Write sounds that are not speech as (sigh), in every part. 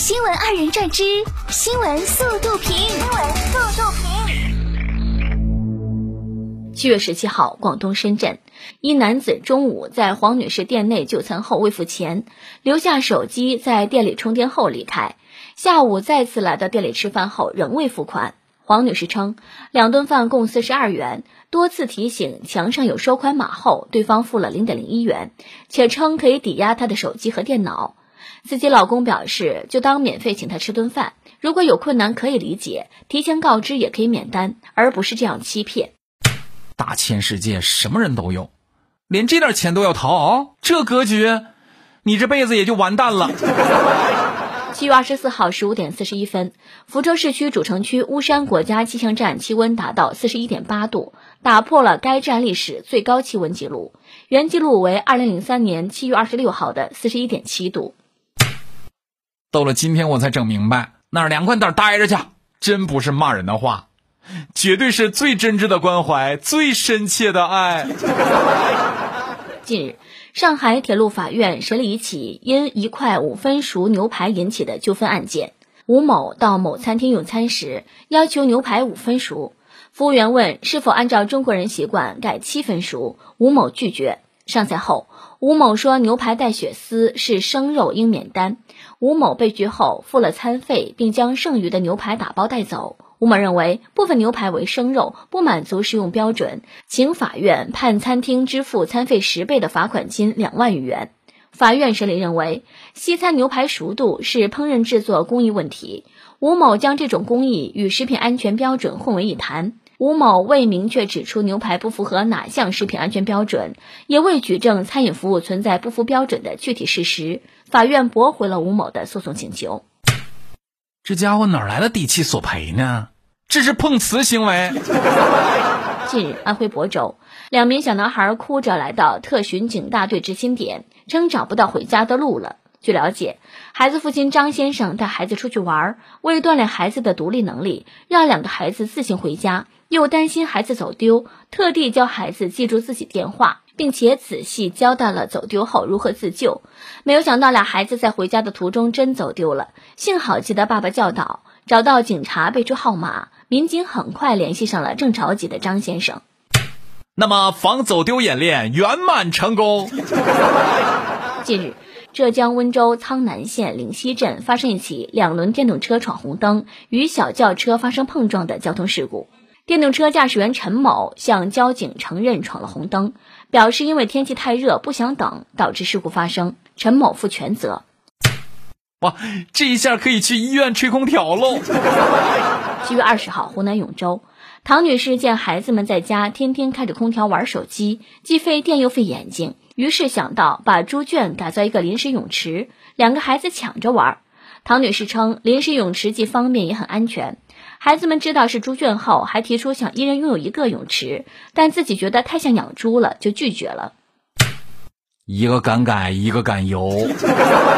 新闻二人转之新闻速度评。新闻速度评。七月十七号，广东深圳，一男子中午在黄女士店内就餐后未付钱，留下手机在店里充电后离开。下午再次来到店里吃饭后仍未付款。黄女士称，两顿饭共四十二元，多次提醒墙上有收款码后，对方付了零点零一元，且称可以抵押她的手机和电脑。自己老公表示，就当免费请他吃顿饭，如果有困难可以理解，提前告知也可以免单，而不是这样欺骗。大千世界什么人都有，连这点钱都要掏，这格局，你这辈子也就完蛋了。七月二十四号十五点四十一分，福州市区主城区巫山国家气象站气温达到四十一点八度，打破了该站历史最高气温记录，原记录为二零零三年七月二十六号的四十一点七度。到了今天我才整明白，那儿凉快点待着去，真不是骂人的话，绝对是最真挚的关怀，最深切的爱。(laughs) 近日。上海铁路法院审理一起因一块五分熟牛排引起的纠纷案件。吴某到某餐厅用餐时，要求牛排五分熟，服务员问是否按照中国人习惯改七分熟，吴某拒绝。上菜后，吴某说牛排带血丝是生肉，应免单。吴某被拒后付了餐费，并将剩余的牛排打包带走。吴某认为部分牛排为生肉，不满足食用标准，请法院判餐厅支付餐费十倍的罚款金两万余元。法院审理认为，西餐牛排熟度是烹饪制作工艺问题，吴某将这种工艺与食品安全标准混为一谈。吴某未明确指出牛排不符合哪项食品安全标准，也未举证餐饮服务存在不符标准的具体事实，法院驳回了吴某的诉讼请求。这家伙哪来的底气索赔呢？这是碰瓷行为。(laughs) 近日，安徽亳州两名小男孩哭着来到特巡警大队执勤点，称找不到回家的路了。据了解，孩子父亲张先生带孩子出去玩，为锻炼孩子的独立能力，让两个孩子自行回家，又担心孩子走丢，特地教孩子记住自己电话。并且仔细交代了走丢后如何自救，没有想到俩孩子在回家的途中真走丢了，幸好记得爸爸教导，找到警察备注号码，民警很快联系上了正着急的张先生。那么防走丢演练圆满成功。(laughs) 近日，浙江温州苍南县灵溪镇发生一起两轮电动车闯红灯与小轿车发生碰撞的交通事故。电动车驾驶员陈某向交警承认闯了红灯，表示因为天气太热不想等，导致事故发生。陈某负全责。哇，这一下可以去医院吹空调喽！(laughs) 七月二十号，湖南永州，唐女士见孩子们在家天天开着空调玩手机，既费电又费眼睛，于是想到把猪圈改造一个临时泳池，两个孩子抢着玩。唐女士称，临时泳池既方便也很安全。孩子们知道是猪圈后，还提出想一人拥有一个泳池，但自己觉得太像养猪了，就拒绝了。一个敢改，一个敢游。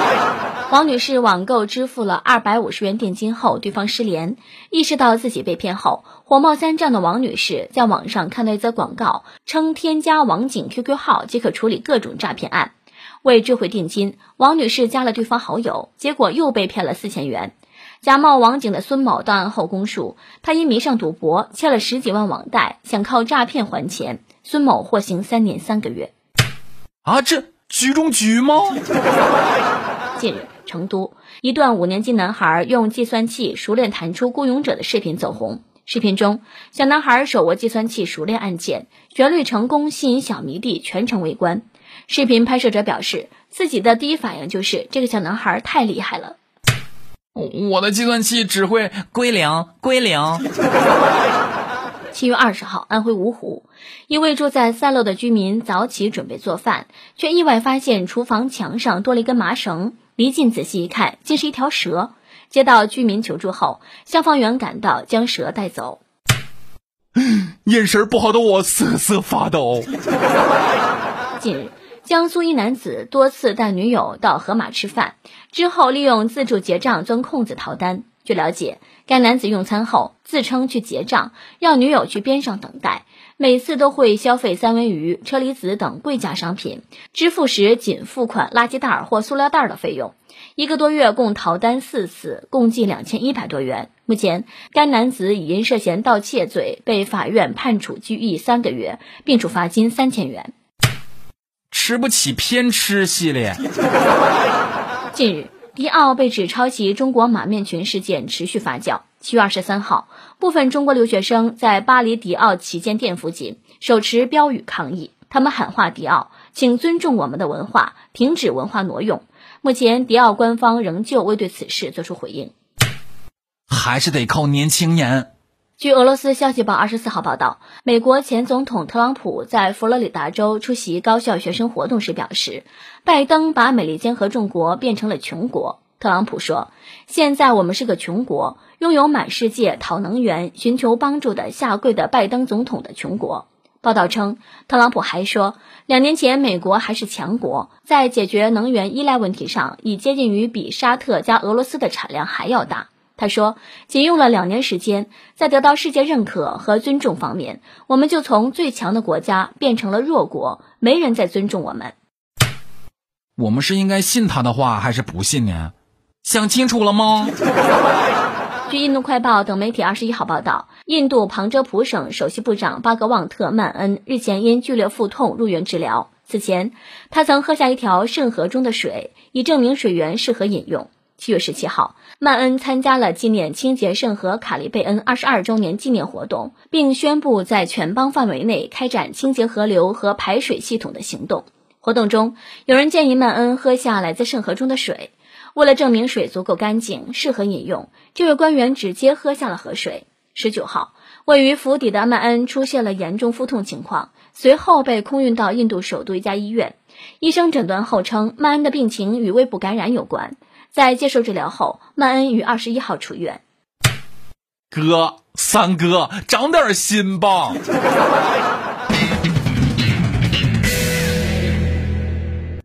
(laughs) 王女士网购支付了二百五十元定金后，对方失联，意识到自己被骗后，火冒三丈的王女士在网上看到一则广告，称添加网警 QQ 号即可处理各种诈骗案。为追回定金，王女士加了对方好友，结果又被骗了四千元。假冒网警的孙某到案后供述，他因迷上赌博，欠了十几万网贷，想靠诈骗还钱。孙某获刑三年三个月。啊，这局中局吗？近日，成都一段五年级男孩用计算器熟练弹出孤勇者的视频走红。视频中，小男孩手握计算器熟练按键，旋律成功，吸引小迷弟全程围观。视频拍摄者表示，自己的第一反应就是这个小男孩太厉害了。我的计算器只会归零归零。(laughs) 七月二十号，安徽芜湖一位住在三楼的居民早起准备做饭，却意外发现厨房墙上多了一根麻绳。离近仔细一看，竟是一条蛇。接到居民求助后，消防员赶到将蛇带走。眼神不好的我瑟瑟发抖。近日。江苏一男子多次带女友到盒马吃饭，之后利用自助结账钻空子逃单。据了解，该男子用餐后自称去结账，让女友去边上等待，每次都会消费三文鱼、车厘子等贵价商品，支付时仅付款垃圾袋或塑料袋的费用。一个多月共逃单四次，共计两千一百多元。目前，该男子已因涉嫌盗窃罪被法院判处拘役三个月，并处罚金三千元。吃不起偏吃系列。(laughs) 近日。迪奥被指抄袭中国马面裙事件持续发酵。七月二十三号，部分中国留学生在巴黎迪奥旗舰店附近手持标语抗议，他们喊话迪奥，请尊重我们的文化，停止文化挪用。目前，迪奥官方仍旧未对此事作出回应。还是得靠年轻人。据俄罗斯消息报二十四号报道，美国前总统特朗普在佛罗里达州出席高校学生活动时表示，拜登把美利坚合众国变成了穷国。特朗普说：“现在我们是个穷国，拥有满世界讨能源、寻求帮助的下跪的拜登总统的穷国。”报道称，特朗普还说，两年前美国还是强国，在解决能源依赖问题上已接近于比沙特加俄罗斯的产量还要大。他说：“仅用了两年时间，在得到世界认可和尊重方面，我们就从最强的国家变成了弱国，没人再尊重我们。我们是应该信他的话，还是不信呢？想清楚了吗？” (laughs) 据印度快报等媒体二十一号报道，印度旁遮普省首席部长巴格旺特·曼恩日前因剧烈腹痛入院治疗。此前，他曾喝下一条圣河中的水，以证明水源适合饮用。七月十七号，曼恩参加了纪念清洁圣河卡利贝恩二十二周年纪念活动，并宣布在全邦范围内开展清洁河流和排水系统的行动。活动中，有人建议曼恩喝下来自圣河中的水。为了证明水足够干净、适合饮用，这位官员直接喝下了河水。十九号，位于府邸的曼恩出现了严重腹痛情况，随后被空运到印度首都一家医院。医生诊断后称，曼恩的病情与胃部感染有关。在接受治疗后，曼恩于二十一号出院。哥，三哥，长点心吧。